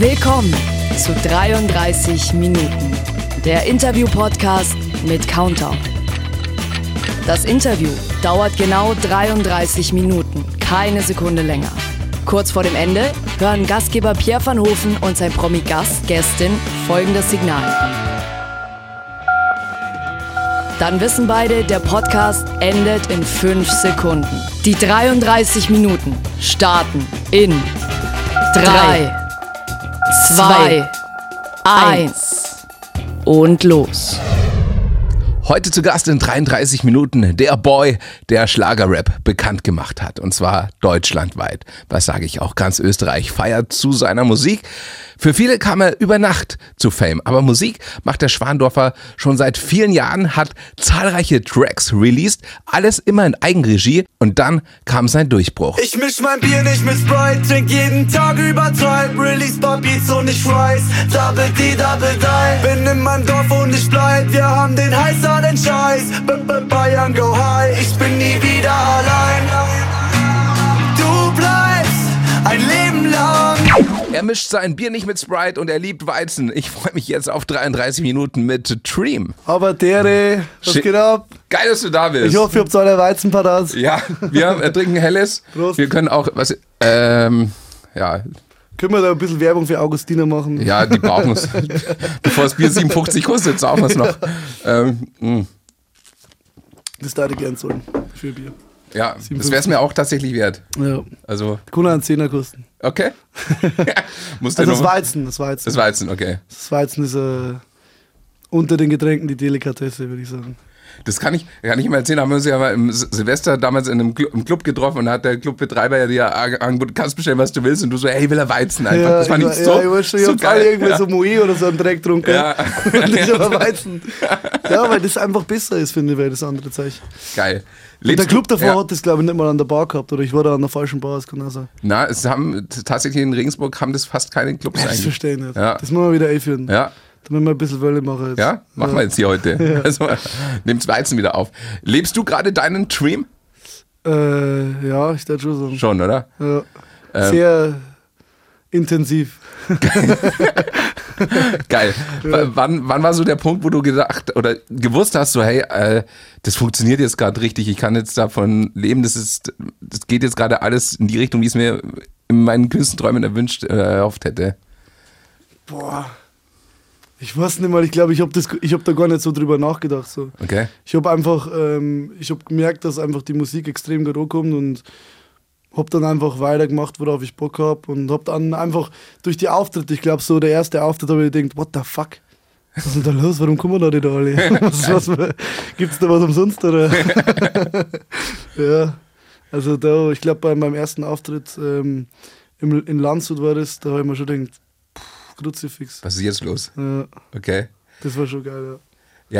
Willkommen zu 33 Minuten, der Interview-Podcast mit Countdown. Das Interview dauert genau 33 Minuten, keine Sekunde länger. Kurz vor dem Ende hören Gastgeber Pierre van Hofen und sein Promi-Gast, Gästin, folgendes Signal. Dann wissen beide, der Podcast endet in 5 Sekunden. Die 33 Minuten starten in 3, 2, 1 und los. Heute zu Gast in 33 Minuten der Boy, der Schlagerrap bekannt gemacht hat. Und zwar deutschlandweit. Was sage ich auch? Ganz Österreich feiert zu seiner Musik. Für viele kam er über Nacht zu Fame. Aber Musik macht der Schwandorfer schon seit vielen Jahren, hat zahlreiche Tracks released. Alles immer in Eigenregie. Und dann kam sein Durchbruch. Ich misch mein Bier nicht mit Sprite, trink jeden Tag übertreib. Release paar und ich Fries. Double D, Double Die. Bin in meinem Dorf und ich bleib. Wir haben den heißer den Scheiß. B -b Bayern go high. Ich bin nie wieder allein. Er mischt sein Bier nicht mit Sprite und er liebt Weizen. Ich freue mich jetzt auf 33 Minuten mit Dream. Aber Dere, was Shit. geht ab? Geil, dass du da bist. Ich hoffe, ihr habt alle Weizen parat. Ja, wir äh, trinken Helles. Prost. Wir können auch, was, ähm, ja, Können wir da ein bisschen Werbung für Augustiner machen? ja, die brauchen es. Bevor das Bier 57 kostet, saufen wir es noch. Ähm, mh. Das darf ich gern zahlen. Für Bier. Ja, das wäre es mir auch tatsächlich wert. Ja. Also, auch einen Zehner kosten. okay. Also das Weizen, das Weizen. Das Weizen, okay. Das Weizen ist äh, unter den Getränken die Delikatesse, würde ich sagen. Das kann ich, kann ich mal erzählen. Haben wir uns ja mal im Silvester damals in einem Club, im Club getroffen und hat der Clubbetreiber ja dir angeboten, kannst bestellen, was du willst. Und du so, hey, will er Weizen einfach. das fand ich, ich war- so, ja, ich war schon, so geil. irgendwie ja. so Moe oder so einen Dreck getrunken. Ja. Und ich aber Weizen. Ja, weil das einfach besser ist, finde ich, weil das andere Zeichen. Geil. Und der Club davor ja. hat das, glaube ich, nicht mal an der Bar gehabt. Oder ich war da an der falschen Bar, das kann auch sein. Na, es haben tatsächlich in Regensburg haben das fast keine Clubs Das eigentlich. verstehe ich nicht. Ja. Das müssen wir wieder einführen. Ja, Damit wir ein bisschen Wölle machen jetzt. ja, machen wir jetzt hier heute. Also, nimm's Weizen wieder auf. Lebst du gerade deinen Dream? Äh, ja, ich würde schon sagen. Schon, oder? Ja. Ähm. Sehr intensiv. Geil. W- Wann, wann war so der Punkt, wo du gedacht oder gewusst hast, so, hey, äh, das funktioniert jetzt gerade richtig, ich kann jetzt davon leben, das ist, das geht jetzt gerade alles in die Richtung, wie ich es mir in meinen kühnsten Träumen erwünscht, äh, erhofft hätte. Boah. Ich weiß nicht mal, ich glaube, ich habe hab da gar nicht so drüber nachgedacht. So. Okay? Ich habe einfach, ähm, ich habe gemerkt, dass einfach die Musik extrem gut ankommt und habe dann einfach weitergemacht, worauf ich Bock habe und habe dann einfach durch die Auftritte, ich glaube so der erste Auftritt, habe ich gedacht, what the fuck? Was ist denn da los? Warum kommen da nicht alle? Was, was, gibt's da was umsonst oder? ja, also da, ich glaube bei meinem ersten Auftritt ähm, in Landshut war das, da habe ich mir schon gedacht, Kruzifix. Was ist jetzt los? Ja, Okay. das war schon geil, ja.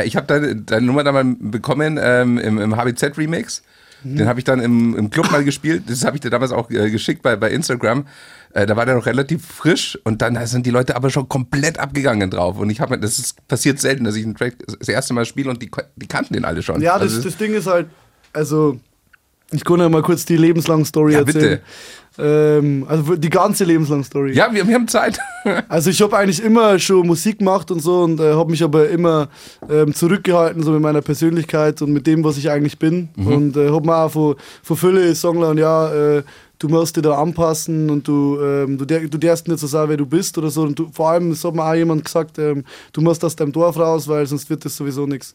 Ja, ich habe deine, deine Nummer dann mal bekommen ähm, im, im HBZ-Remix. Den habe ich dann im, im Club mal gespielt. Das habe ich dir damals auch äh, geschickt bei, bei Instagram. Äh, da war der noch relativ frisch und dann sind die Leute aber schon komplett abgegangen drauf. Und ich habe das ist passiert selten, dass ich einen Track das erste Mal spiele und die, die kannten den alle schon. Ja, das, Also, das Ding ist halt, also ich kann ja mal kurz die lebenslange Story Ja, erzählen. Ähm, also die ganze lebenslange Story. ja wir, wir haben Zeit. Also ich habe eigentlich immer schon Musik gemacht und so und äh, habe mich aber immer ähm, zurückgehalten so mit meiner Persönlichkeit und mit dem, was ich eigentlich bin. Mhm. Und äh, habe mir auch von, von viele Songler ja, äh, du musst dich da anpassen und du, ähm, du, der, du darfst nicht so sein, wer du bist oder so. Und du, vor allem, es hat mir auch jemand gesagt, ähm, du musst aus deinem Dorf raus, weil sonst wird das sowieso nichts.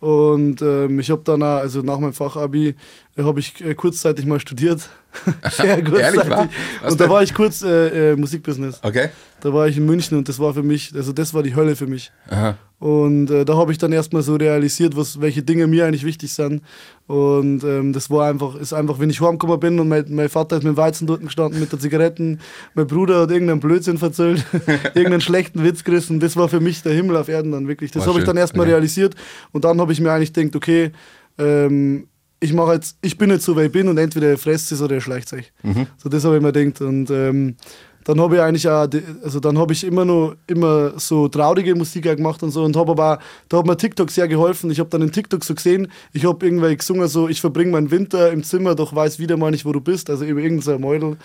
Und ähm, ich habe dann auch, also nach meinem Fachabi, äh, habe ich äh, kurzzeitig mal studiert. Sehr kurzzeitig. Was Und da war ich kurz äh, äh, Musikbusiness. Okay. Da war ich in München und das war für mich, also das war die Hölle für mich. Aha. Und äh, da habe ich dann erstmal so realisiert, was, welche Dinge mir eigentlich wichtig sind. Und ähm, das war einfach, ist einfach, wenn ich heimgekommen bin und mein, mein Vater ist mit dem Weizen dort gestanden mit der Zigaretten, mein Bruder hat irgendeinen Blödsinn verzählt, irgendeinen schlechten Witz gerissen, das war für mich der Himmel auf Erden dann wirklich. Das habe ich dann erstmal okay. realisiert und dann habe ich mir eigentlich gedacht, okay, ähm, ich mache jetzt, ich bin jetzt so, wer ich bin und entweder er fresst es oder er schleicht sich. Mhm. So das habe ich mir gedacht und ähm, dann habe ich eigentlich auch, also dann habe ich immer nur immer so traurige Musik gemacht und so und habe aber auch, da hat mir TikTok sehr geholfen. Ich habe dann in TikTok so gesehen, ich habe irgendwie gesungen so, ich verbringe meinen Winter im Zimmer, doch weiß wieder mal nicht, wo du bist, also über irgendein Mäudel.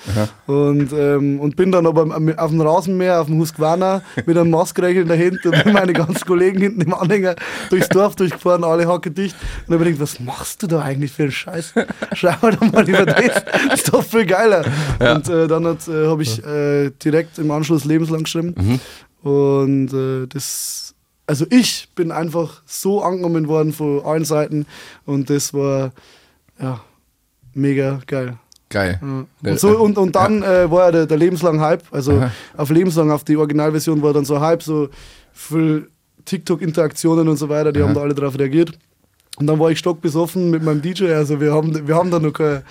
Und, ähm, und bin dann aber auf dem Rasenmäher, auf dem Husqvarna mit einem Maskrechel in der Hand und meine ganzen Kollegen hinten im Anhänger durchs Dorf durchgefahren, alle Hacke dicht. Und dann habe ich gedacht, was machst du da eigentlich für einen Scheiß? Schau doch mal über das, das ist doch viel geiler. Und äh, dann äh, habe ich äh, direkt im Anschluss lebenslang geschrieben. Und äh, das, also ich bin einfach so angenommen worden von allen Seiten und das war ja mega geil. Geil. Ja. Und, so, und, und dann äh, war ja der, der lebenslang Hype, also Aha. auf lebenslang, auf die Originalversion war dann so Hype, so viel TikTok-Interaktionen und so weiter, die haben da alle darauf reagiert. Und dann war ich stockbesoffen mit meinem DJ, also wir haben, wir haben da noch kein, kein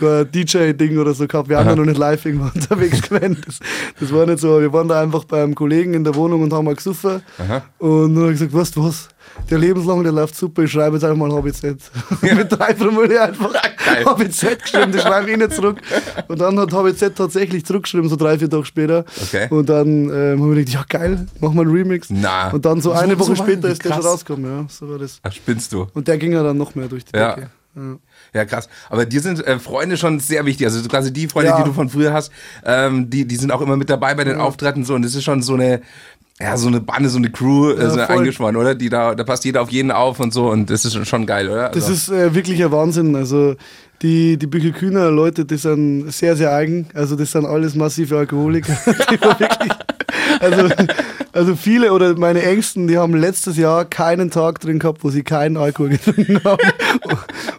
DJ-Ding oder so gehabt, wir haben da noch nicht live irgendwo unterwegs gewesen. Das, das war nicht so, wir waren da einfach beim Kollegen in der Wohnung und haben mal gesoffen. Und dann habe ich gesagt, weißt du was, der lebenslang, der läuft super, ich schreibe jetzt einfach mal HBZ. mit drei Promille einfach Geil. HBZ geschrieben, das schreibe ich nicht zurück. Und dann hat HBZ tatsächlich zurückgeschrieben, so drei, vier Tage später. Okay. Und dann ähm, haben wir gedacht, ja geil, machen wir einen Remix. Na. Und dann so So- eine so Woche war- später ist der schon rausgekommen, ja. So war das. Ach, spinnst du. Und der ging ja dann noch mehr durch die Ja. Decke. Ja. Ja, krass. Aber dir sind äh, Freunde schon sehr wichtig. Also quasi die Freunde, Ja. die du von früher hast, ähm, die, die sind auch immer mit dabei bei den Auftritten so. Und das ist schon so eine, ja, so eine Bande, so eine Crew äh, Ja, so eingeschworen, oder? Die da, da passt jeder auf jeden auf und so. Und das ist schon- geil, oder? Das Also- ist äh, wirklich ein Wahnsinn. Also die, die Büchel Kühner Leute, die sind sehr, sehr eigen. Also das sind alles massive Alkoholiker. also, also viele oder meine Ängsten, die haben letztes Jahr keinen Tag drin gehabt, wo sie keinen Alkohol getrunken haben.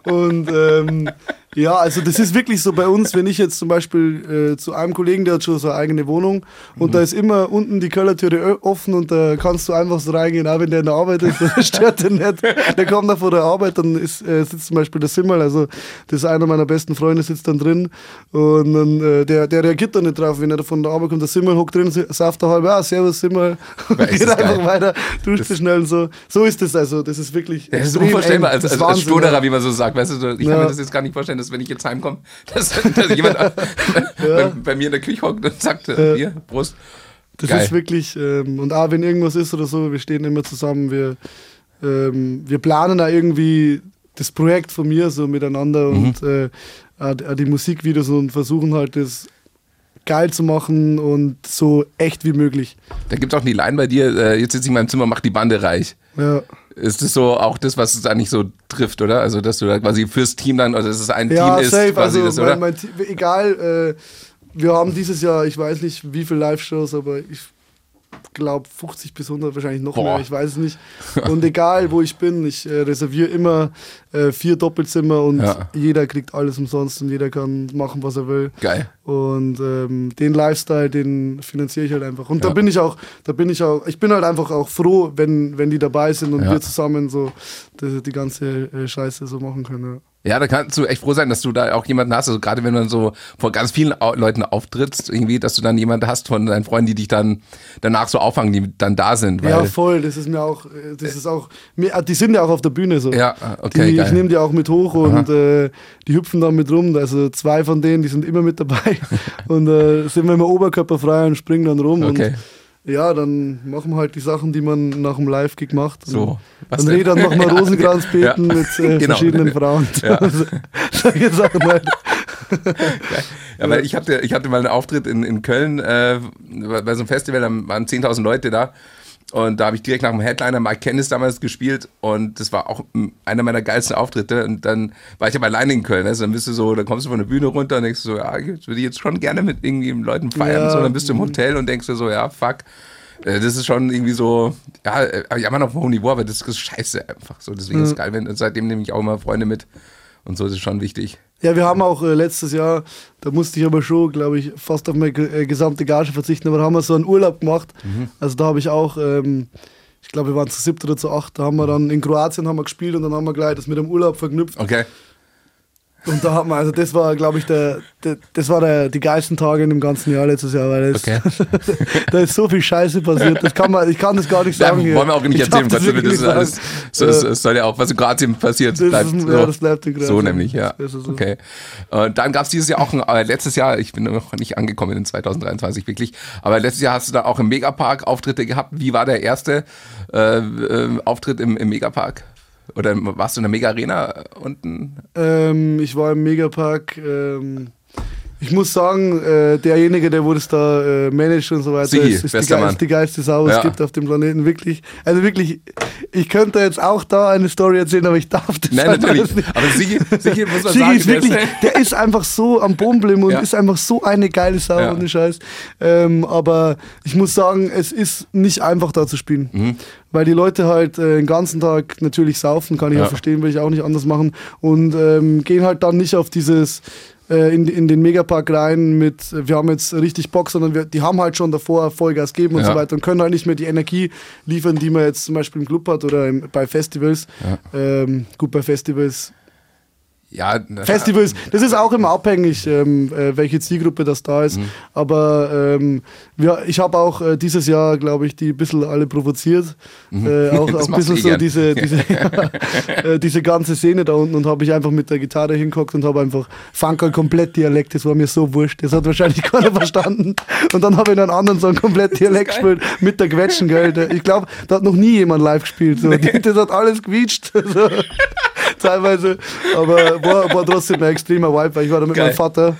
Und ähm, ja, also das ist wirklich so bei uns, wenn ich jetzt zum Beispiel äh, zu einem Kollegen, der hat schon so eine eigene Wohnung und da ist immer unten die Kellertüre offen und da kannst du einfach so reingehen, auch wenn der in der Arbeit ist, das stört den nicht. Der kommt da vor der Arbeit, dann ist, äh, sitzt zum Beispiel der Simmel, also das ist einer meiner besten Freunde, sitzt dann drin und dann, äh, der, der reagiert da nicht drauf, wenn er von der Arbeit kommt, der Simmel hockt drin, sauft da halb, ja, servus Simmel, und geht einfach geil. weiter, duscht sich schnell und so. So ist das also, das ist wirklich Das ist unvorstellbar eng. als, als, als Stoderer, wie man so sagt. Weißt du, ich kann Ja. mir das jetzt gar nicht vorstellen, dass wenn ich jetzt heimkomme, dass, dass jemand bei, bei mir in der Küche hockt und sagt, äh, hier, Prost. Das Geil. ist wirklich, ähm, und auch wenn irgendwas ist oder so, wir stehen immer zusammen, wir, ähm, wir planen da irgendwie das Projekt von mir so miteinander Mhm. und äh, auch die Musikvideos und versuchen halt das geil zu machen und so echt wie möglich. Da gibt es auch die Line bei dir, äh, jetzt sitze ich in meinem Zimmer, mach die Bande reich. Ja, Ist das so auch das, was es da nicht so trifft, oder? Also, dass du da quasi fürs Team dann, also dass es ein ja Team ist, safe, quasi also das, oder? mein, mein, Team- egal, äh, wir haben dieses Jahr, ich weiß nicht wie viele Live-Shows, aber ich glaube 50 bis 100 wahrscheinlich noch Boah. mehr, ich weiß es nicht. Und egal wo ich bin, ich äh, reserviere immer äh, vier Doppelzimmer und Ja. jeder kriegt alles umsonst und jeder kann machen, was er will. Geil. Und ähm, den Lifestyle, den finanziere ich halt einfach. Und Ja. da bin ich auch, da bin ich auch, ich bin halt einfach auch froh, wenn, wenn die dabei sind und Ja. wir zusammen so die, die ganze äh, Scheiße so machen können. Ja. Da kannst du echt froh sein, dass du da auch jemanden hast. Also gerade wenn dann so vor ganz vielen Leuten auftrittst, irgendwie, dass du dann jemanden hast von deinen Freunden, die dich dann danach so auffangen, die dann da sind. Ja, voll. Das ist mir auch, das ist auch, ah, die sind ja auch auf der Bühne so. Ja, okay, die, ich nehme die auch mit hoch und äh, die hüpfen dann mit rum. Also zwei von denen, die sind immer mit dabei und äh, sind immer oberkörperfrei und springen dann rum. Okay. Und ja, dann machen wir halt die Sachen, die man nach dem Live-Gig macht. So, Und was Dann, dann machen wir Ja, Rosenkranzbeten ja. mit äh, Genau. verschiedenen Frauen. Ja. Solche Sachen halt. Ja, weil ich hatte, ich hatte mal einen Auftritt in, in Köln äh, bei bei so einem Festival, da waren 10.000 Leute da. Und da habe ich direkt nach dem Headliner Mike Kennis damals gespielt und das war auch einer meiner geilsten Auftritte. Und dann war ich aber alleine in Köln. Also dann bist du so, dann kommst du von der Bühne runter und denkst so, ja, jetzt würde ich jetzt schon gerne mit irgendwie Leuten feiern. Ja. So, dann bist du im Hotel und denkst dir so, ja, fuck. Äh, Das ist schon irgendwie so, ja, äh, ja, man auf einem hohen Niveau, aber das ist scheiße einfach. So, deswegen ist es geil, wenn, und seitdem nehme ich auch immer Freunde mit. Und so ist es schon wichtig. Ja, wir haben auch äh, letztes Jahr, da musste ich aber schon, glaube ich, fast auf meine äh, gesamte Gage verzichten, aber da haben wir so einen Urlaub gemacht. Mhm. Also da habe ich auch, ähm, ich glaube, wir waren zu siebt oder zu acht, da haben wir dann in Kroatien haben wir gespielt und dann haben wir gleich das mit dem Urlaub verknüpft. Okay. Und da hat man, also das war, glaube ich, der, der, das war der, die geilsten Tage in dem ganzen Jahr letztes Jahr, weil das, Okay. da ist so viel Scheiße passiert. Das kann man, ich kann das gar nicht sagen. hier. wollen wir auch nicht erzählen, was wirklich das nicht alles. So, das, das soll ja auch, was in Kroatien passiert, Das bleibt ist- so. ja, das bleibt in so nämlich, ja. Das so. Okay. Und dann gab es dieses Jahr auch, ein, äh, letztes Jahr, ich bin noch nicht angekommen in 2023 wirklich, aber letztes Jahr hast du da auch im Megapark Auftritte gehabt. Wie war der erste äh, äh, Auftritt im, im Megapark? Oder warst du in der Mega Arena unten? Ähm, ich war im Megapark. Ähm, ich muss sagen, äh, derjenige, der wo das da äh, managt und so weiter, Sigi, ist, ist, die, Mann. ist die geilste Sau, Ja. es gibt auf dem Planeten. Wirklich. Also wirklich, ich könnte jetzt auch da eine Story erzählen, aber ich darf das Nein, natürlich. nicht. Aber Sigi, Sigi muss man Sigi sagen, ist wirklich, der ist einfach so am geblieben und Ja. ist einfach so eine geile Sau, Ja. ohne Scheiß. Ähm, aber ich muss sagen, es ist nicht einfach da zu spielen. Mhm. Weil die Leute halt äh, den ganzen Tag natürlich saufen, kann ich Ja. verstehen, will ich auch nicht anders machen. Und ähm, gehen halt dann nicht auf dieses äh, in, in den Megapark rein mit, äh, wir haben jetzt richtig Bock, sondern wir, die haben halt schon davor Vollgas geben und Ja. so weiter und können halt nicht mehr die Energie liefern, die man jetzt zum Beispiel im Club hat oder im, bei Festivals. Ähm, gut, bei Festivals ja, Festivals, das ist auch immer abhängig, ähm, äh, welche Zielgruppe das da ist. Mhm. Aber ähm, ja, ich habe auch äh, dieses Jahr, glaube ich, die ein bisschen alle provoziert. Äh, auch Mhm. Das auch ein bisschen eh so gern. diese, diese, äh, diese ganze Szene da unten und habe ich einfach mit der Gitarre hingeguckt und habe einfach Funker komplett Dialekt, das war mir so wurscht. Das hat wahrscheinlich keiner verstanden. Und dann habe ich in einem anderen Song komplett Dialekt gespielt mit der Quetschen, gell. Ich glaube, da hat noch nie jemand live gespielt. So. Das hat alles gequietscht. So. Teilweise. Aber war, war trotzdem ein extremer Vibe, weil ich war da mit Geil. meinem Vater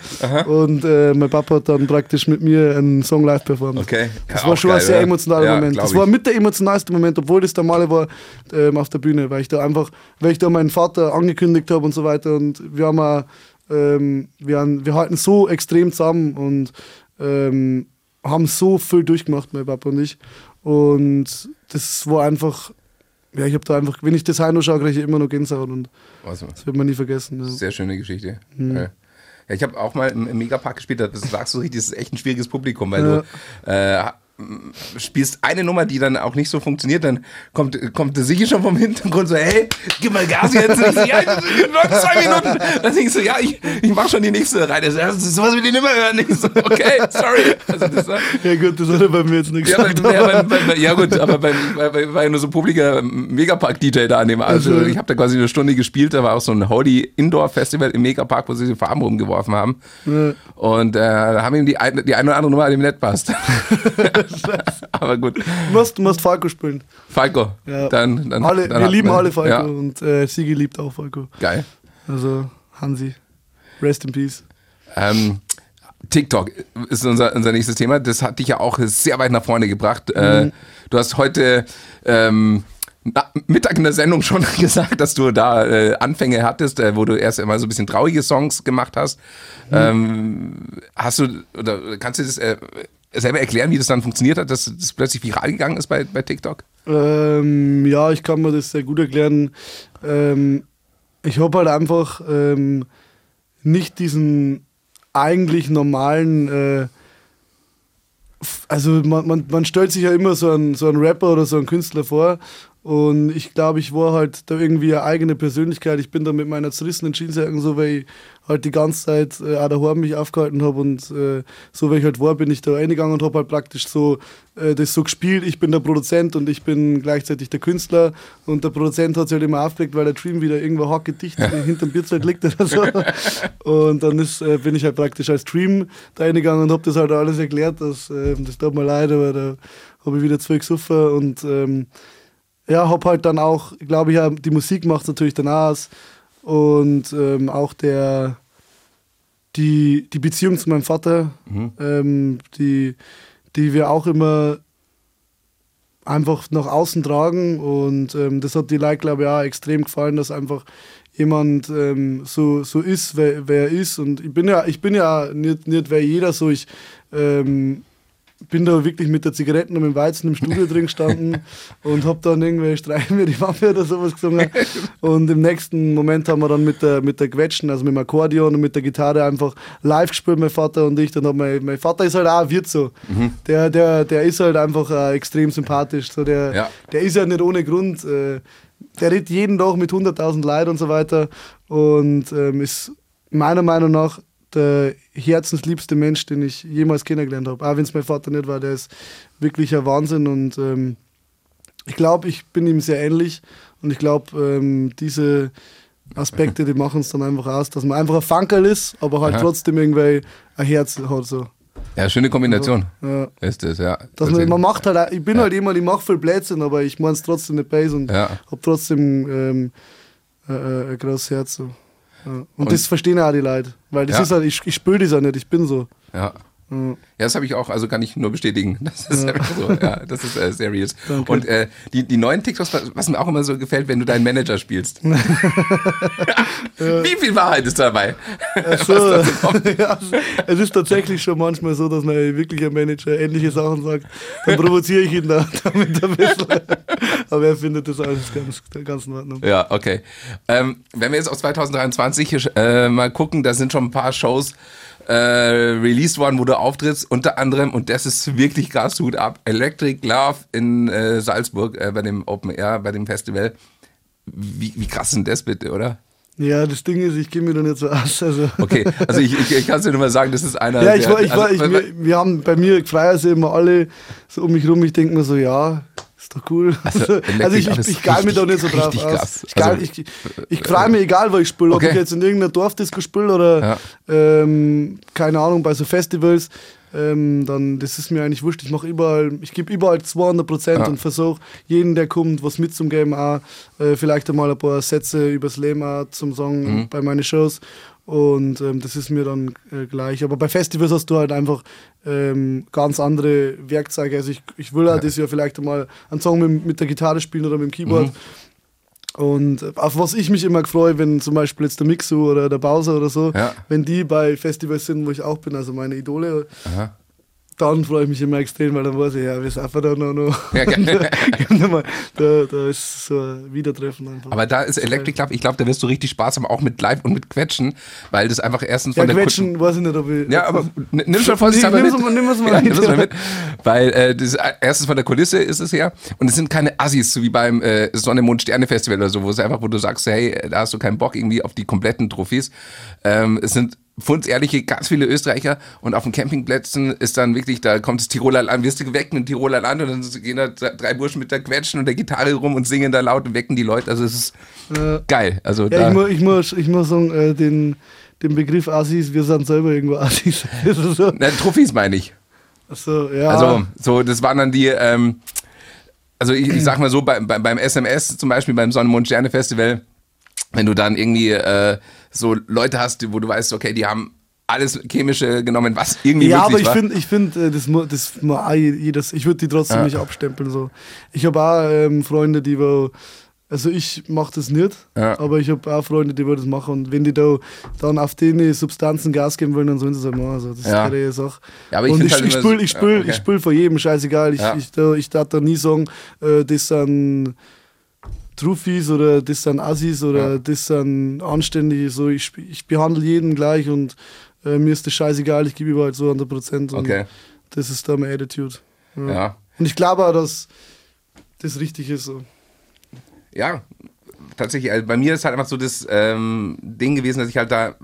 und äh, mein Papa hat dann praktisch mit mir einen Song live performt. Okay. Das Ja, war auch schon geil, ein sehr oder? emotionaler Ja, Moment. Das war mit der emotionalste Moment, obwohl das der Male war ähm, auf der Bühne, weil ich da einfach, weil ich da meinen Vater angekündigt habe und so weiter und wir haben auch, ähm, wir, haben, wir halten so extrem zusammen und ähm, haben so viel durchgemacht, mein Papa und ich. Und das war einfach, ja, ich habe da einfach, wenn ich das heim noch schaue, kriege ich immer noch Gänsehaut und Also, das wird man nie vergessen. Ja. sehr schöne Geschichte. Mhm. Ja. Ja, ich habe auch mal im, Megapark gespielt, das sagst du richtig, das ist echt ein schwieriges Publikum, weil du äh, spielst eine Nummer, die dann auch nicht so funktioniert, dann kommt, kommt der Sigi schon vom Hintergrund so, hey, gib mal Gas jetzt. Und ich so, ja, noch zwei Minuten. Dann denkst du, ja, ich, ich mach schon die nächste rein. Das ist sowas will ich nicht mehr hören. Ich so, okay, sorry. Also das Ja gut, das hat er bei mir jetzt nicht ja, ja, ja gut, aber bei, bei, bei, war ja nur so ein publiker Megapark-DJ da an dem. Also Also- ich habe da quasi eine Stunde gespielt, da war auch so ein Holy Indoor Festival im Megapark, wo sie die Farben rumgeworfen haben. Ja. Und äh, da haben ihm die, ein, die eine oder andere Nummer, die ihm nicht passt. aber gut. Du musst, musst Falco spielen. Falco, Ja. dann, dann, alle, dann wir lieben alle Falco Ja, und äh, Sigi liebt auch Falco. geil. Also Hansi, rest in peace. Ähm, TikTok ist unser, unser nächstes Thema. Das hat dich ja auch sehr weit nach vorne gebracht. Mhm. Äh, du hast heute ähm, na, Mittag in der Sendung schon gesagt, dass du da äh, Anfänge hattest, äh, wo du erst immer so ein bisschen traurige Songs gemacht hast. Mhm. Ähm, hast du, oder kannst du das äh, selber erklären, wie das dann funktioniert hat, dass das plötzlich viral gegangen ist bei, bei TikTok? Ähm, ja, ich kann mir das sehr gut erklären. Ähm, ich habe halt einfach ähm, nicht diesen eigentlich normalen, äh, also man, man, man stellt sich ja immer so einen, so einen Rapper oder so einen Künstler vor und ich glaube, ich war halt da irgendwie eine eigene Persönlichkeit. Ich bin da mit meiner zerrissenen Jeansjacke so, weil ich halt die ganze Zeit äh, auch daheim mich aufgehalten habe und äh, so, wie ich halt war, bin ich da reingegangen und habe halt praktisch so äh, das so gespielt. Ich bin der Produzent und ich bin gleichzeitig der Künstler und der Produzent hat sich halt immer aufgeregt, weil der Dream wieder irgendwo hackedicht hinterm Bierzelt liegt oder so. Und dann ist, äh, bin ich halt praktisch als Dream da reingegangen und habe das halt alles erklärt, dass, äh, das tut mir leid, aber da habe ich wieder zwei gesoffen und ähm, ja, hab halt dann auch, glaube ich, ja, die Musik macht natürlich dann aus. Und ähm, auch der die, die Beziehung zu meinem Vater, ähm, die, die wir auch immer einfach nach außen tragen. Und ähm, das hat die Leute, glaube ich, auch extrem gefallen, dass einfach jemand ähm, so, so ist, wer, wer er ist. Und ich bin ja, ich bin ja nicht, nicht wer jeder so, ich ähm, bin da wirklich mit der Zigaretten und dem Weizen im Studio drin gestanden und hab dann irgendwelche Streichen mir die Waffe oder sowas gesungen. Und im nächsten Moment haben wir dann mit der, mit der Quetschen, also mit dem Akkordeon und mit der Gitarre einfach live gespielt, mein Vater und ich. Dann hat mein, mein Vater ist halt auch ein Wirt so. Der, der, der ist halt einfach äh, extrem sympathisch. So der, Ja. der ist ja nicht ohne Grund. Äh, der redet jeden Tag mit 100.000 Leuten und so weiter und ähm, ist meiner Meinung nach der herzensliebste Mensch, den ich jemals kennengelernt habe. Auch wenn es mein Vater nicht war, der ist wirklich ein Wahnsinn und ähm, ich glaube, ich bin ihm sehr ähnlich und ich glaube, ähm, diese Aspekte, die machen es dann einfach aus, dass man einfach ein Funkerl ist, aber halt Aha. trotzdem irgendwie ein Herz hat. So. Ja, schöne Kombination. Ja. Ist das, ja. Dass man, man macht halt, auch, ich bin halt jemand, ich mache viel Blödsinn, aber ich meine es trotzdem nicht base und Ja. habe trotzdem ähm, äh, äh, ein großes Herz. So. Ja. Und, Und- das verstehen auch die Leute, weil das Ja. ist halt, ich, ich spüre das auch nicht, ich bin so. Ja. Ja. Ja, das habe ich auch, also kann ich nur bestätigen. Das ist einfach so, ja, das ist äh, serious. Danke. Und äh, die, die neuen TikToks, was, was mir auch immer so gefällt, wenn du deinen Manager spielst. Wie viel Wahrheit ist dabei? So, ja, es ist tatsächlich schon manchmal so, dass mein wirklicher Manager ähnliche Sachen sagt. Dann provoziere ich ihn da, damit ein bisschen. Aber er findet das alles ganz, ganz in Ordnung. Ja, okay. Ähm, wenn wir jetzt auf 2023 äh, mal gucken, da sind schon ein paar Shows äh, released worden, wo du auftrittst, unter anderem, und das ist wirklich krass, Hut ab, Electric Love in äh, Salzburg äh, bei dem Open Air, bei dem Festival. Wie, wie krass ist denn das bitte, oder? Ja, das Ding ist, ich gehe mir da nicht so aus. Also. Okay, also ich, ich, ich kann es dir nur mal sagen, das ist einer Ja, ich der- war, ich war, ich, also, wir, wir haben bei mir freier sie immer alle so um mich rum. Ich denke mir so, ja, ist doch cool. Also, Electric ich, ich, ich geil mich da nicht so drauf aus. Ich, Also, ich, ich freue mich egal, wo ich spiele. Ob Okay. ich jetzt in irgendeiner Dorfdisco spiele oder Ja. ähm, keine Ahnung, bei so Festivals. Ähm, dann, das ist mir eigentlich wurscht. Ich mache überall, ich gebe überall 200 Prozent Ja. und versuche jeden, der kommt, was mitzugeben, auch äh, vielleicht einmal ein paar Sätze übers Leben auch zum Sagen Mhm. bei meinen Shows. Und ähm, das ist mir dann äh, gleich. Aber bei Festivals hast du halt einfach ähm, ganz andere Werkzeuge. Also ich, ich will halt das Jahr vielleicht einmal einen Song mit, mit der Gitarre spielen oder mit dem Keyboard. Mhm. Und äh, auf was ich mich immer freue, wenn zum Beispiel jetzt der Mixu oder der Bowser oder so, Ja. wenn die bei Festivals sind, wo ich auch bin, also meine Idole, Aha. Dann freue ich mich immer extrem, weil dann weiß ich, ja, wir sind einfach da noch. noch. Ja, da, da ist so ein Wiedertreffen einfach. Aber da ist Electric Love, ich glaube, da wirst du richtig Spaß haben, auch mit Live und mit Quetschen, weil das einfach erstens ja, von der Quetschen, weiß ich nicht, ob ich. Ja, aber nimm schon vorsichtshalber Nimm's mit. mal- nimm's mal ja, mit. mal mit. Weil äh, das, erstens von der Kulisse ist es ja. Und es sind keine Assis, so wie beim äh, Sonne, Mond, Sterne Festival oder so, wo es einfach, wo du sagst, hey, da hast du keinen Bock irgendwie auf die kompletten Trophäes. Ähm, es sind fundsehrliche, ganz viele Österreicher und auf den Campingplätzen ist dann wirklich, da kommt das Tiroler Land, wirst du geweckt mit dem Tiroler Land und dann gehen da drei Burschen mit der Quetschen und der Gitarre rum und singen da laut und wecken die Leute. Also es ist Ja. geil. Also Ja, ich, mu ich, muss, ich muss sagen, äh, den, den Begriff Assis, wir sind selber irgendwo Assis. So, Na, Trophäes meine ich. so, ja. Also, so, das waren dann die, ähm, also ich, ich sag mal so, bei, bei, beim SMS zum Beispiel, beim Sonne, Mond, Sterne Festival, wenn du dann irgendwie äh, so Leute hast, wo du weißt, okay, die haben alles Chemische genommen, was irgendwie Ja, aber ich finde, ich find, äh, das, das muss auch jedes, ich würde die trotzdem Ja. nicht abstempeln. So. Ich habe auch ähm, Freunde, die wo, also ich mache das nicht, Ja. aber ich habe auch Freunde, die wo das machen und wenn die da dann auf die Substanzen Gas geben wollen, dann sollen sie es halt machen. Also, das Ja. ist keine Sache. Ja, aber ich und ich, halt ich spül, ich spül, ja, okay. ich spül vor jedem, scheißegal. Ich, Ja. ich, da, ich darf da nie sagen, äh, das sind Trufis oder das sind Assis oder Ja. das sind Anständige. So, ich, ich behandle jeden gleich und äh, mir ist das scheißegal, ich gebe überall 200 Prozent. und Okay. Das ist da meine Attitude. Ja. Ja. Und ich glaube auch, dass das richtig ist. So. ja, tatsächlich, also bei mir ist halt einfach so das ähm, Ding gewesen, dass ich halt da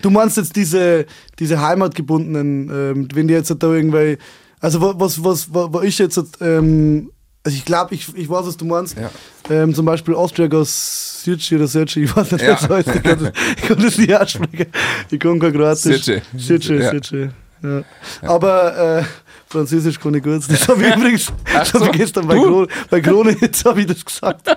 Du meinst jetzt diese, diese heimatgebundenen, ähm, wenn die jetzt da irgendwie, also wa- was, was, was, was ich jetzt, ähm, also ich glaube, ich, ich weiß, was du meinst. Ja. Ähm, zum Beispiel Austria Goes Sirci oder Sirci, ich weiß nicht, Ja. was heißt. Ich das, ich kann das nicht aussprechen. Ich kann kein Kroatisch. Sirci. Sirci, Ja. Sirci. Ja. Aber äh, Französisch kann ich gut. Das habe ich übrigens das hab ich gestern bei? Krone, bei Krone jetzt habe ich das gesagt.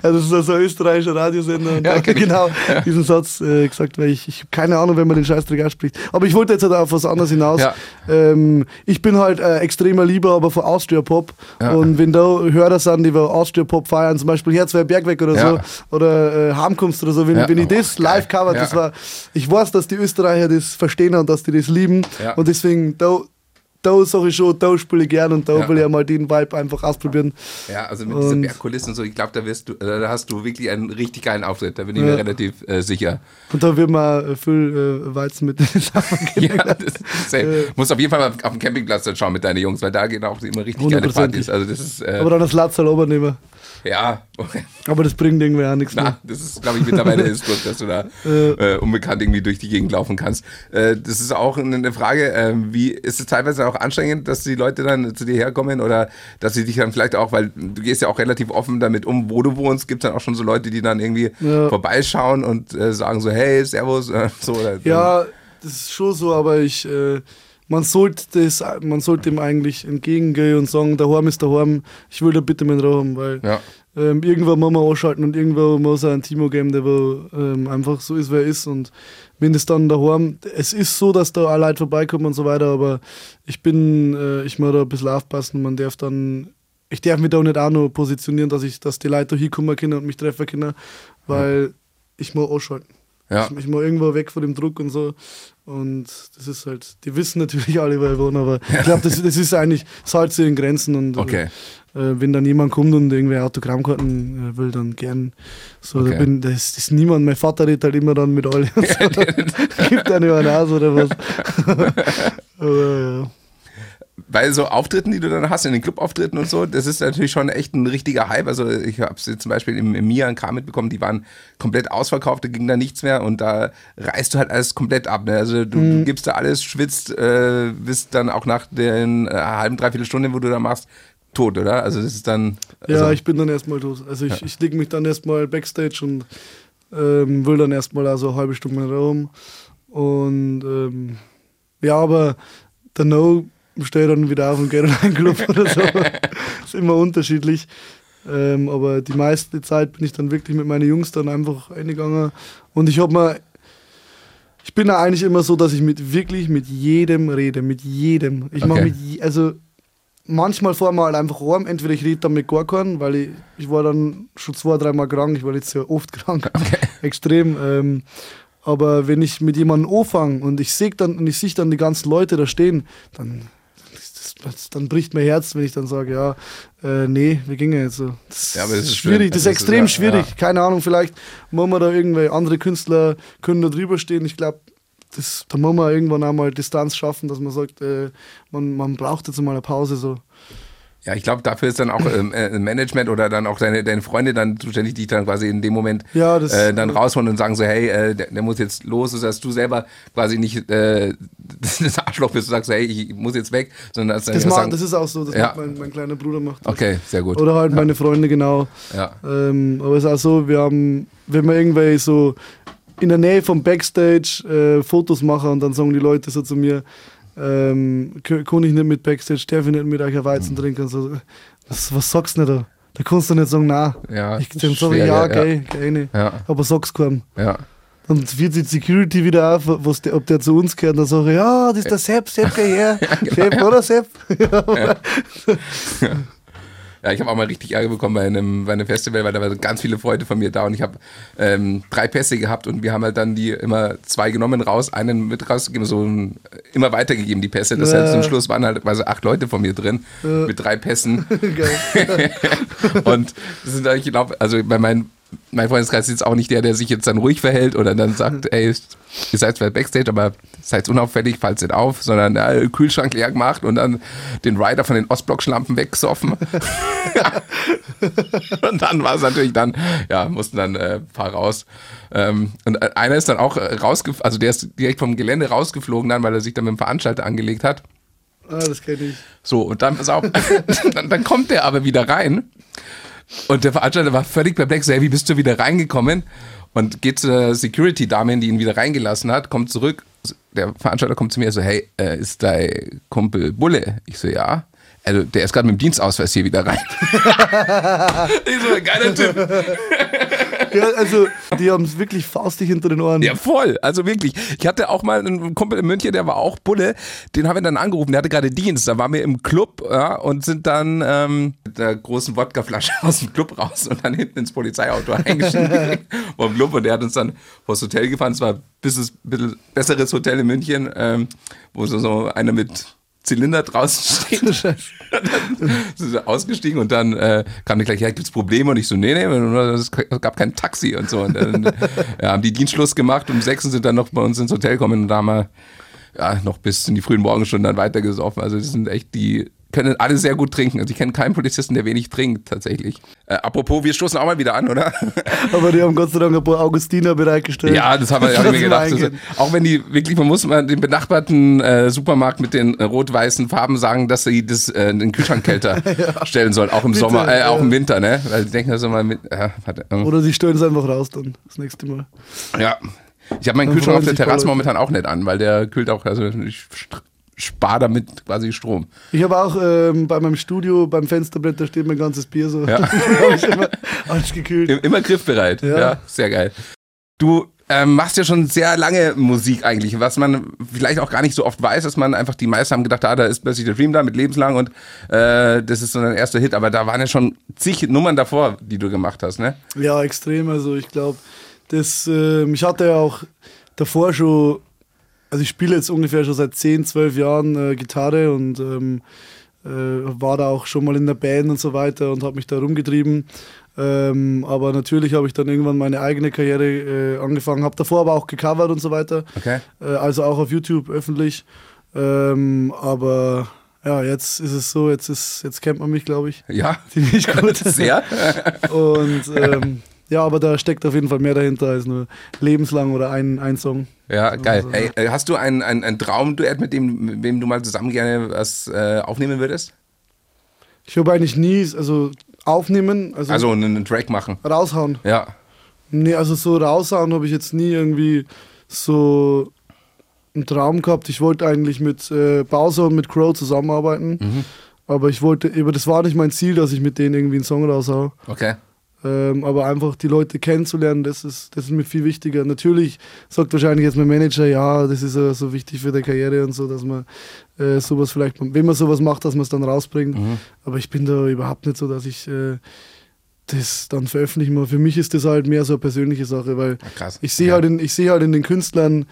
Also das ist so ein österreichischer Radiosender. Und Ja, ich ich. genau diesen Satz äh, gesagt, weil ich, ich habe keine Ahnung, wenn man den Scheißdreck ausspricht. Aber ich wollte jetzt halt auf was anderes hinaus. Ja. Ähm, ich bin halt äh, extremer Liebhaber von Austria Pop. Ja. Und wenn da Hörer sind, die wir Austria Pop feiern, zum Beispiel Herzweih Bergweg oder Ja. so, oder äh, Heimkunft oder so, wenn, Ja. wenn ich das live cover, Ja. das war, ich weiß, dass die Österreicher das verstehen und dass die das lieben. Ja. Und deswegen, da da sage ich schon, da spiele ich gern und da Ja. will ich mal den Vibe einfach ausprobieren. Ja, also mit diesen Bergkulissen und so, ich glaube, da wirst du, äh, da hast du wirklich einen richtig geilen Auftritt, da bin ich Ja. mir relativ äh, sicher. Und da wird man äh, viel äh, Weizen mit Ja, das ist safe. Muss auf jeden Fall mal auf dem Campingplatz dann schauen mit deinen Jungs, weil da gehen auch immer richtig geile. Partys. Also das ist, äh, Aber dann das Latz halt nehmen. ja, Aber das bringt irgendwie auch nichts na, mehr. das ist, glaube ich, mittlerweile ist gut, dass du da äh, unbekannt irgendwie durch die Gegend laufen kannst. Äh, das ist auch eine Frage, äh, wie ist es teilweise auch anstrengend, dass die Leute dann zu dir herkommen oder dass sie dich dann vielleicht auch, weil du gehst ja auch relativ offen damit um, wo du wohnst, gibt es dann auch schon so Leute, die dann irgendwie Ja. vorbeischauen und äh, sagen so, hey, servus, äh, so oder Ja, das ist schon so, aber ich, äh, man sollte das, man sollte dem eigentlich entgegengehen und sagen, daheim ist daheim, ich will da bitte meinen Raum, weil Ja. ähm, irgendwann muss man anschalten und irgendwann muss es einen Timo geben, der wo, ähm, einfach so ist, wer er ist und wenn das dann daheim, es ist so, dass da auch Leute vorbeikommen und so weiter, aber ich bin, äh, ich muss da ein bisschen aufpassen, man darf dann, ich darf mich da nicht auch noch positionieren, dass ich, dass die Leute da hinkommen können und mich treffen können, weil ich muss anschalten. Ja. Ich, ich muss irgendwo weg von dem Druck und so. Und das ist halt, die wissen natürlich alle, wo ich wohne, aber ich glaube, das, das ist eigentlich, sich in Grenzen. Und Okay. äh, wenn dann jemand kommt und irgendwie Autogrammkarten äh, will, dann gern. So, Okay. da bin, das, das ist niemand. Mein Vater redet halt immer dann mit alle. Und so, dann gibt einer einen aus oder was. aber ja. Bei so Auftritten, die du dann hast, in den Clubauftritten und so, das ist natürlich schon echt ein richtiger Hype. Also ich habe es zum Beispiel im, im Mia und K mitbekommen, die waren komplett ausverkauft, da ging da nichts mehr und da reißt du halt alles komplett ab. Ne? Also du, Mhm. du gibst da alles, schwitzt, äh, bist dann auch nach den äh, halben, dreiviertel Stunde, wo du da machst, tot, oder? Also das ist dann... Also, Ja, ich bin dann erstmal tot. Also ich, ich lege mich dann erstmal backstage und ähm, will dann erstmal also eine halbe Stunde rum. Und ähm, ja, aber der No stehe dann wieder auf und gehe in einen Club oder so. ist immer unterschiedlich. Ähm, aber die meiste Zeit bin ich dann wirklich mit meinen Jungs dann einfach eingegangen. Und ich habe mir. Ich bin ja eigentlich immer so, dass ich mit wirklich mit jedem rede, mit jedem. Ich mache Okay. mit je, also manchmal fahren wir halt einfach heim, entweder ich rede dann mit gar keinem, weil ich, ich war dann schon zwei, dreimal krank, ich war jetzt sehr oft krank, extrem. Ähm, aber wenn ich mit jemandem anfange und ich sehe dann und ich sehe dann die ganzen Leute da stehen, dann das, dann bricht mein Herz, wenn ich dann sage, ja, äh, nee, wir gingen jetzt so. Das, Ja, aber das ist schwierig, schön. das ist Das ist- extrem ja, schwierig. ja. Keine Ahnung, vielleicht machen wir da irgendwelche andere Künstler können da drüber stehen. Ich glaube, das, da muss man irgendwann einmal Distanz schaffen, dass man sagt, äh, man, man braucht jetzt mal eine Pause so. Ja, ich glaube, dafür ist dann auch ähm, äh, Management oder dann auch deine, deine Freunde dann zuständig, die dich dann quasi in dem Moment Ja, das- äh, dann rausholen und sagen so, hey, äh, der, der muss jetzt los, dass du selber quasi nicht äh, das Arschloch bist und sagst, so, hey, ich muss jetzt weg, sondern dass dann Das, sagen, das ist auch so, das Ja. mein, mein kleiner Bruder macht. das. okay, sehr gut. Oder halt meine Freunde, genau. Ja. Ähm, aber es ist auch so, wir haben, wenn wir irgendwie so in der Nähe vom Backstage äh, Fotos machen und dann sagen die Leute so zu mir, ähm, k- kann ich nicht mit Backstage, darf ich nicht mit euch ein Weizen trinken. So, was, was sagst du denn da? Da kannst du nicht sagen, nein. Ja, ich sage, schwer, ja, ja, ja. geh, geh nicht. Ja. Aber sag's keinem. Ja. Dann wird die Security wieder auf, was der, ob der zu uns gehört. Dann sage ich, ja, das ist der Sepp, Sepp, geh her. genau. Sepp, oder Sepp? ja, Ja, ich habe auch mal richtig Ärger bekommen bei einem, bei einem Festival, weil da waren ganz viele Freunde von mir da und ich habe ähm, drei Pässe gehabt und wir haben halt dann die immer zwei genommen raus, einen mit rausgegeben, so ein, immer weitergegeben, die Pässe. Das heißt, zum. Schluss waren halt quasi acht Leute von mir drin mit drei Pässen. und das sind eigentlich, ich glaube, also bei meinen mein Freundeskreis ist jetzt auch nicht der, der sich jetzt dann ruhig verhält oder dann sagt, ey, ihr seid zwar Backstage, aber seid unauffällig, falls nicht auf, sondern äh, Kühlschrank leer gemacht und dann den Rider von den Ostblock-Schlampen weggesoffen. und dann war es natürlich dann, ja, mussten dann äh, ein paar raus. Ähm, und einer ist dann auch rausgeflogen, also der ist direkt vom Gelände rausgeflogen dann, weil er sich dann mit dem Veranstalter angelegt hat. Ah, das kenne ich. So, und dann, pass auf, dann, dann kommt der aber wieder rein. Und der Veranstalter war völlig perplex. Hey, wie bist du wieder reingekommen? Und geht zur Security-Dame, die ihn wieder reingelassen hat, kommt zurück. Der Veranstalter kommt zu mir so, hey, äh, ist dein Kumpel Bulle? Ich so, ja. Also, der ist gerade mit dem Dienstausweis hier wieder rein. ich so, geiler Typ. Ja, also, die haben es wirklich faustig hinter den Ohren. Ja, voll. Also wirklich. Ich hatte auch mal einen Kumpel in München, der war auch Bulle. Den haben wir dann angerufen. Der hatte gerade Dienst. Da waren wir im Club ja, und sind dann ähm, mit der großen Wodkaflasche aus dem Club raus und dann hinten ins Polizeiauto eingestiegen vom Club. Und der hat uns dann vors Hotel gefahren. Es war ein bisschen besseres Hotel in München, ähm, wo so, so einer mit Zylinder draußen sie ausgestiegen und dann äh, kam die gleich, ja, gibt's Probleme? Und ich so, nee, nee, es gab kein Taxi und so. Und dann ja, haben die Dienstschluss gemacht, um sechs und sind dann noch bei uns ins Hotel gekommen und da haben wir ja, noch bis in die frühen Morgenstunden dann weitergesoffen. Also das sind echt die können alle sehr gut trinken. Also ich kenne keinen Polizisten, der wenig trinkt, tatsächlich. Äh, apropos, wir stoßen auch mal wieder an, oder? Aber die haben Gott sei Dank ein paar Augustiner bereitgestellt. Ja, das haben wir hab ich mir gedacht. Also, auch wenn die wirklich, man muss mal den benachbarten äh, Supermarkt mit den äh, rot-weißen Farben sagen, dass sie das, äh, den Kühlschrank kälter ja. stellen sollen, auch im Bitte, Sommer, äh, auch im Winter, ne? Weil die denken das immer mit. Äh. Oder sie stellen es einfach raus dann, das nächste Mal. Ja. Ich habe meinen Kühlschrank auf der Terrasse momentan auch nicht an, weil der kühlt auch, also ich spare damit quasi Strom. Ich habe auch ähm, bei meinem Studio beim Fensterbrett, da steht mein ganzes Bier so. Ja. ich immer alles gekühlt. Immer griffbereit. Ja, ja sehr geil. Du ähm, machst ja schon sehr lange Musik eigentlich, was man vielleicht auch gar nicht so oft weiß, dass man einfach, die meisten haben gedacht, ah, da ist plötzlich der Dream da mit lebenslang und äh, das ist so ein erster Hit, aber da waren ja schon zig Nummern davor, die du gemacht hast, ne? Ja, extrem, also ich glaube, das, äh, ich hatte ja auch davor schon also ich spiele jetzt ungefähr schon seit 10, 12 Jahren äh, Gitarre und ähm, äh, war da auch schon mal in der Band und so weiter und habe mich da rumgetrieben. Ähm, aber natürlich habe ich dann irgendwann meine eigene Karriere äh, angefangen, habe davor aber auch gecovert und so weiter. Okay. Äh, also auch auf YouTube öffentlich. Ähm, aber ja, jetzt ist es so, jetzt, ist, jetzt kennt man mich, glaube ich. Ja, ziemlich gut. Sehr. und ähm, ja, aber da steckt auf jeden Fall mehr dahinter als nur lebenslang oder ein, ein Song. Ja, geil. Also, Ey, äh, hast du ein, ein, ein Traumduett, mit dem mit wem du mal zusammen gerne was äh, aufnehmen würdest? Ich habe eigentlich nie, also aufnehmen. Also, also einen, Track machen. Raushauen. Ja. Nee, also so raushauen habe ich jetzt nie irgendwie so einen Traum gehabt. Ich wollte eigentlich mit äh, Bowser und mit Crow zusammenarbeiten. Mhm. Aber ich wollte, aber das war nicht mein Ziel, dass ich mit denen irgendwie einen Song raushau. Okay. Ähm, aber einfach die Leute kennenzulernen, das ist, das ist mir viel wichtiger. Natürlich sagt wahrscheinlich jetzt mein Manager, ja, das ist ja so wichtig für die Karriere und so, dass man äh, sowas vielleicht, wenn man sowas macht, dass man es dann rausbringt. Mhm. Aber ich bin da überhaupt nicht so, dass ich äh, das dann veröffentliche. Für mich ist das halt mehr so eine persönliche Sache, weil ja, ich sehe ja. halt, in, seh halt in den Künstlern,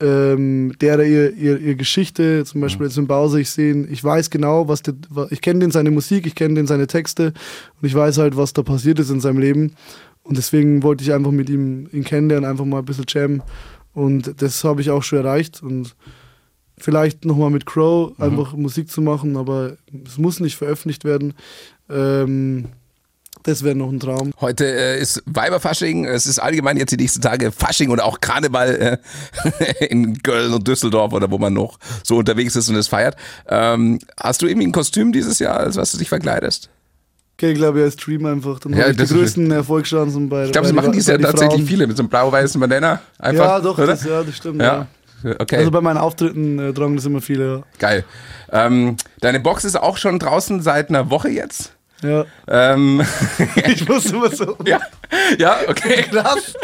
ähm, der ihr, ihr, ihr Geschichte, zum Beispiel jetzt im Bowser, ich sehe ich weiß genau, was der, ich kenne den seine Musik, ich kenne den seine Texte und ich weiß halt, was da passiert ist in seinem Leben. Und deswegen wollte ich einfach mit ihm ihn kennenlernen, einfach mal ein bisschen jammen. Und das habe ich auch schon erreicht. Und vielleicht nochmal mit Crow mhm. einfach Musik zu machen, aber es muss nicht veröffentlicht werden. Ähm, das wäre noch ein Traum. Heute äh, ist Weiberfasching. Es ist allgemein jetzt die nächsten Tage Fasching oder auch Karneval äh, in Köln und Düsseldorf oder wo man noch so unterwegs ist und es feiert. Ähm, hast du irgendwie ein Kostüm dieses Jahr, als was du dich verkleidest? Okay, ich glaube, er stream einfach. Dann ja, die größten Erfolgschancen bei Ich glaube, sie machen dies ja tatsächlich Frauen. viele mit so einem blau-weißen Banana. Einfach, ja, doch, das, ja, das stimmt. Ja. ja. Okay. Also bei meinen Auftritten äh, tragen das immer viele. Ja. Geil. Ähm, deine Box ist auch schon draußen seit einer Woche jetzt. Ja. Ähm, ich muss immer so. Ja, ja okay. Krass.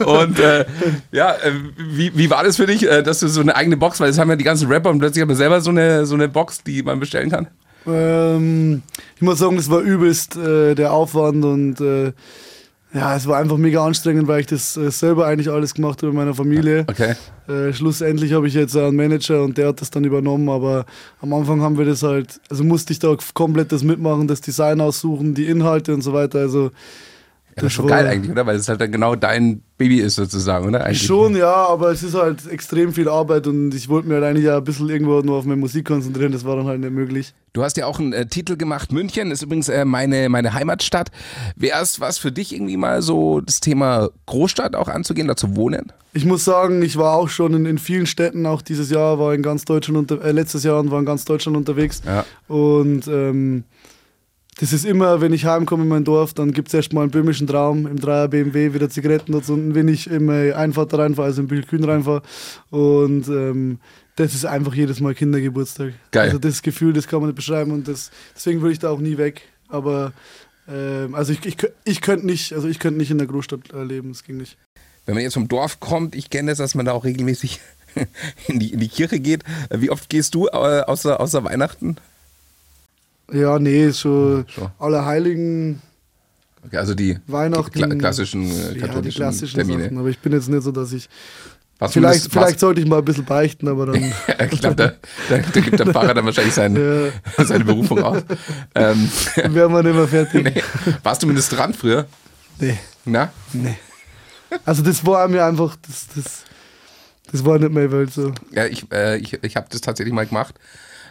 und äh, ja, äh, wie, wie war das für dich, äh, dass du so eine eigene Box, weil das haben ja die ganzen Rapper und plötzlich haben wir selber so eine, so eine Box, die man bestellen kann? Ähm, ich muss sagen, das war übelst äh, der Aufwand und äh, ja, es war einfach mega anstrengend, weil ich das äh, selber eigentlich alles gemacht habe in meiner Familie. Okay. Äh, schlussendlich habe ich jetzt einen Manager und der hat das dann übernommen, aber am Anfang haben wir das halt, also musste ich da komplett das mitmachen, das Design aussuchen, die Inhalte und so weiter. Also ja, das ist schon geil eigentlich, oder? Weil es halt dann genau dein Baby ist sozusagen, oder? Eigentlich. Schon, ja, aber es ist halt extrem viel Arbeit und ich wollte mir halt eigentlich ja ein bisschen irgendwo nur auf meine Musik konzentrieren, das war dann halt nicht möglich. Du hast ja auch einen äh, Titel gemacht, München ist übrigens äh, meine, meine Heimatstadt. Wäre es was für dich irgendwie mal so das Thema Großstadt auch anzugehen, da zu wohnen? Ich muss sagen, ich war auch schon in, in vielen Städten, auch dieses Jahr war in ganz Deutschland, unter, äh, letztes Jahr war in ganz Deutschland unterwegs ja. und ähm, das ist immer, wenn ich heimkomme in mein Dorf, dann gibt es erstmal einen böhmischen Traum im Dreier BMW, wieder Zigaretten dort unten, wenn ich im Einfahrt reinfahre, also im Bühlkühn reinfahre. Und ähm, das ist einfach jedes Mal Kindergeburtstag. Geil. Also das Gefühl, das kann man nicht beschreiben und das, deswegen würde ich da auch nie weg. Aber ähm, also ich, ich, ich könnte nicht, also ich könnte nicht in der Großstadt äh, leben, das ging nicht. Wenn man jetzt vom Dorf kommt, ich kenne das, dass man da auch regelmäßig in die, in die Kirche geht. Wie oft gehst du äh, außer, außer Weihnachten? Ja, nee, so ja, Allerheiligen. Okay, also die Weihnachten, kla klassischen, äh, katholischen ja, die klassischen Termine. Sachen, aber ich bin jetzt nicht so, dass ich du Vielleicht, mindest- vielleicht sollte ich mal ein bisschen beichten, aber dann. ich glaube, da, da, da gibt der Pfarrer dann wahrscheinlich sein, seine Berufung aus. Ähm, wären wir nicht mehr fertig. nee. Warst du Ministrant früher? Nee. Na? Nee. Also das war mir einfach, das, das, das war nicht meine Welt so. Ja, ich, äh, ich, ich habe das tatsächlich mal gemacht.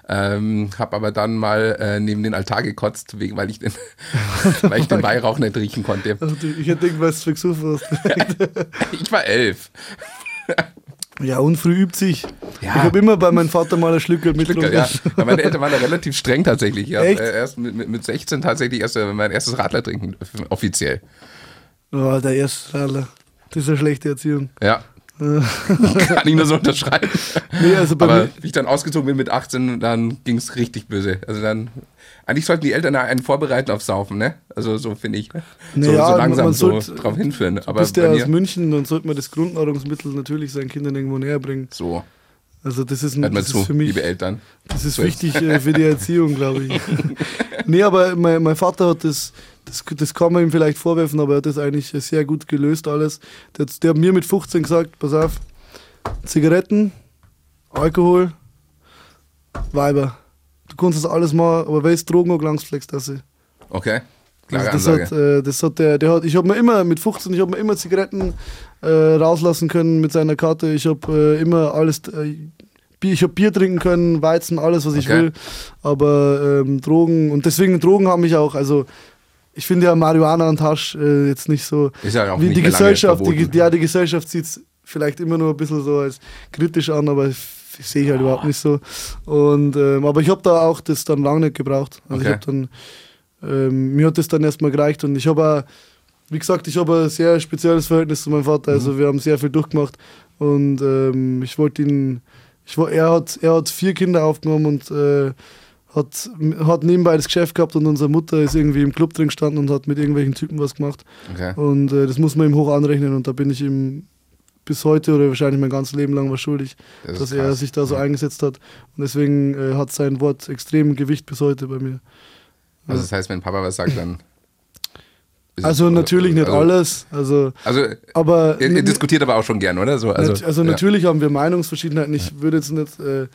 Ähm, habe aber dann mal äh, neben den Altar gekotzt, wegen, weil ich den, weil ich den Weihrauch nicht riechen konnte. Also ich hätte irgendwas für gesucht. Ich war elf. Ja, und früh übt sich. Ja. Ich habe immer bei meinem Vater mal ein Schlückel mitgetrunken. Ja, weil meine Eltern waren da relativ streng tatsächlich. Ich Echt? äh, erst mit, mit, mit 16 tatsächlich erst äh, mein erstes Radler trinken, äh, offiziell. Oh, der erste Radler. Das ist eine schlechte Erziehung. Ja. Kann ich nur so unterschreiben. Nee, also Aber wie ich dann ausgezogen bin mit 18, dann ging es richtig böse. Also dann, eigentlich sollten die Eltern einen vorbereiten auf Saufen, ne? Also so finde ich. Ne? So, Naja, so langsam so drauf hinführen. du Aber bist ja aus München, dann sollte man das Grundnahrungsmittel natürlich seinen Kindern irgendwo näher bringen. so, Also das ist, mal das zu, ist für mich, liebe Eltern. das ist So wichtig äh, für die Erziehung, glaube ich. nee, aber mein, mein Vater hat das, das, das kann man ihm vielleicht vorwerfen, aber er hat das eigentlich sehr gut gelöst alles. Der, hat- der hat mir mit 15 gesagt, pass auf, Zigaretten, Alkohol, Weiber. Du kannst das alles machen, aber es Drogen auch langst das Okay, klare also das Ansage. hat, äh, das hat der, der hat, ich habe mir immer mit 15, ich habe mir immer Zigaretten äh, rauslassen können mit seiner Karte. Ich habe äh, immer alles, äh, Bier, ich habe Bier trinken können, Weizen, alles was ich Okay. will. Aber ähm, Drogen und deswegen Drogen haben mich auch, also ich finde ja Marihuana und Hasch äh, jetzt nicht so. Ist ja auch wie nicht die Gesellschaft, die, ja die Gesellschaft sieht es vielleicht immer nur ein bisschen so als kritisch an, aber ich, ich sehe ich halt überhaupt nicht so. Und ähm, aber ich habe da auch das dann lange nicht gebraucht. Also ich Okay. habe dann ähm, mir hat das dann erstmal gereicht und ich habe wie gesagt, ich habe ein sehr spezielles Verhältnis zu meinem Vater. Mhm. Also wir haben sehr viel durchgemacht und ähm, ich wollte ihn, ich, er, hat, er hat vier Kinder aufgenommen und äh, hat, hat nebenbei das Geschäft gehabt und unsere Mutter ist irgendwie im Club drin gestanden und hat mit irgendwelchen Typen was gemacht. Okay. Und äh, das muss man ihm hoch anrechnen und da bin ich ihm bis heute oder wahrscheinlich mein ganzes Leben lang was schuldig, Das dass er sich da so eingesetzt hat. Und deswegen äh, hat sein Wort extrem Gewicht bis heute bei mir. Also das heißt, wenn Papa was sagt, dann. Also natürlich nicht also, alles, also Also aber ihr, ihr diskutiert aber auch schon gern, oder? So, also also, ja. natürlich haben wir Meinungsverschiedenheiten. Ich würde jetzt nicht äh,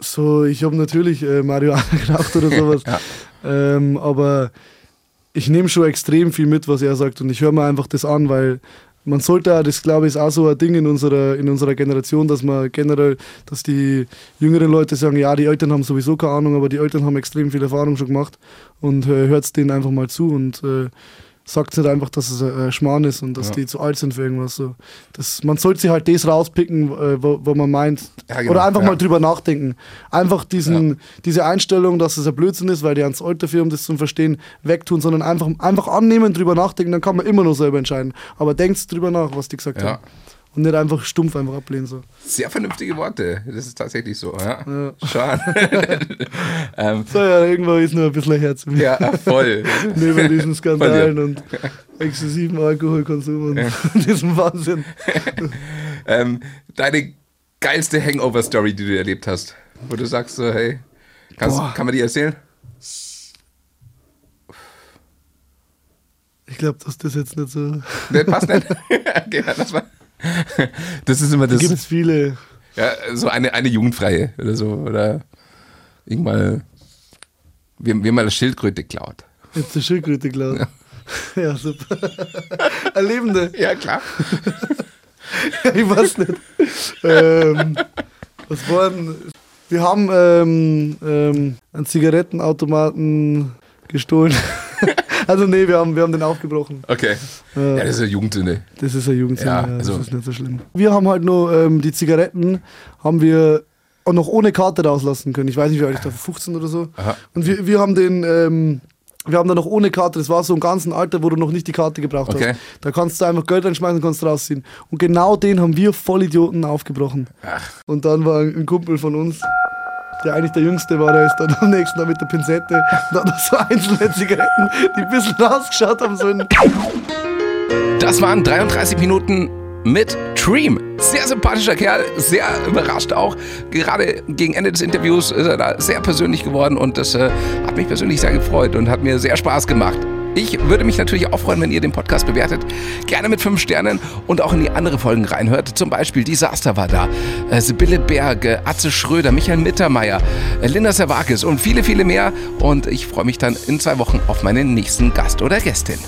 so, ich habe natürlich äh, Marihuana geraucht oder sowas, Ja. ähm, aber ich nehme schon extrem viel mit, was er sagt und ich höre mir einfach das an, weil man sollte, das glaube ich, ist auch so ein Ding in unserer, in unserer Generation, dass man generell, dass die jüngeren Leute sagen, ja, die Eltern haben sowieso keine Ahnung, aber die Eltern haben extrem viel Erfahrung schon gemacht und äh, hört denen einfach mal zu und äh, sagt nicht einfach, dass es ein Schmarrn ist und dass Ja. die zu alt sind für irgendwas. So. Das, man sollte sich halt das rauspicken, äh, wo, wo man meint, Ja, genau, oder einfach ja. mal drüber nachdenken. Einfach diesen, diese Einstellung, dass es ein Blödsinn ist, weil die ans Alter für, um das zu verstehen, wegtun, sondern einfach, einfach annehmen, drüber nachdenken, dann kann man immer noch selber entscheiden. Aber denkt drüber nach, was die gesagt haben. Und nicht einfach stumpf einfach ablehnen. So. Sehr vernünftige Worte. Das ist tatsächlich so. Ja. Ja. Schon. ähm, So, ja, irgendwo ist nur ein bisschen Herz ja, voll. Neben diesen Skandalen und exzessiven Alkoholkonsum und diesem Wahnsinn. ähm, deine geilste Hangover-Story, die du erlebt hast, wo du sagst so, hey, kannst, kann man die erzählen? Ich glaube, dass das jetzt nicht so. Ne, passt nicht? okay, lass mal. Das ist immer Da das, gibt es viele. ja, so eine, eine Jugendfreie oder so, oder irgendwann, wir, wir mal eine Schildkröte klaut. Jetzt eine Schildkröte klaut. Ja. super. Eine lebende. Ja, klar. ich weiß nicht. ähm, was war denn? Wir haben ähm, ähm, einen Zigarettenautomaten gestohlen. Also nee, wir haben, wir haben den aufgebrochen. Okay. Äh, Ja, das ist eine Jugendsünde. Das ist ein Jugendsinn, Ja, ja, das also- ist nicht so schlimm. Wir haben halt nur ähm, die Zigaretten, haben wir auch noch ohne Karte rauslassen können. Ich weiß nicht, wie alt ich da, 15 oder so. Aha. Und wir, wir haben den, ähm, wir haben da noch ohne Karte, das war so ein ganzen Alter, wo du noch nicht die Karte gebraucht Okay. hast. Da kannst du einfach Geld reinschmeißen und kannst rausziehen. Und genau den haben wir Vollidioten aufgebrochen. Ach, Und dann war ein Kumpel von uns, der eigentlich der Jüngste war, der ist dann am nächsten Tag mit der Pinzette und hat so einzelne Zigaretten, die ein bisschen ausgeschaut haben, so Das waren 33 Minuten mit Dream. Sehr sympathischer Kerl, sehr überrascht auch. Gerade gegen Ende des Interviews ist er da sehr persönlich geworden und das äh, hat mich persönlich sehr gefreut und hat mir sehr Spaß gemacht. Ich würde mich natürlich auch freuen, wenn ihr den Podcast bewertet. Gerne mit fünf Sternen und auch in die andere Folgen reinhört. Zum Beispiel Disaster war da, äh, Sibylle Berge, Atze Schröder, Michael Mittermeier, äh, Linda Servakis und viele, viele mehr. Und ich freue mich dann in zwei Wochen auf meinen nächsten Gast oder Gästin.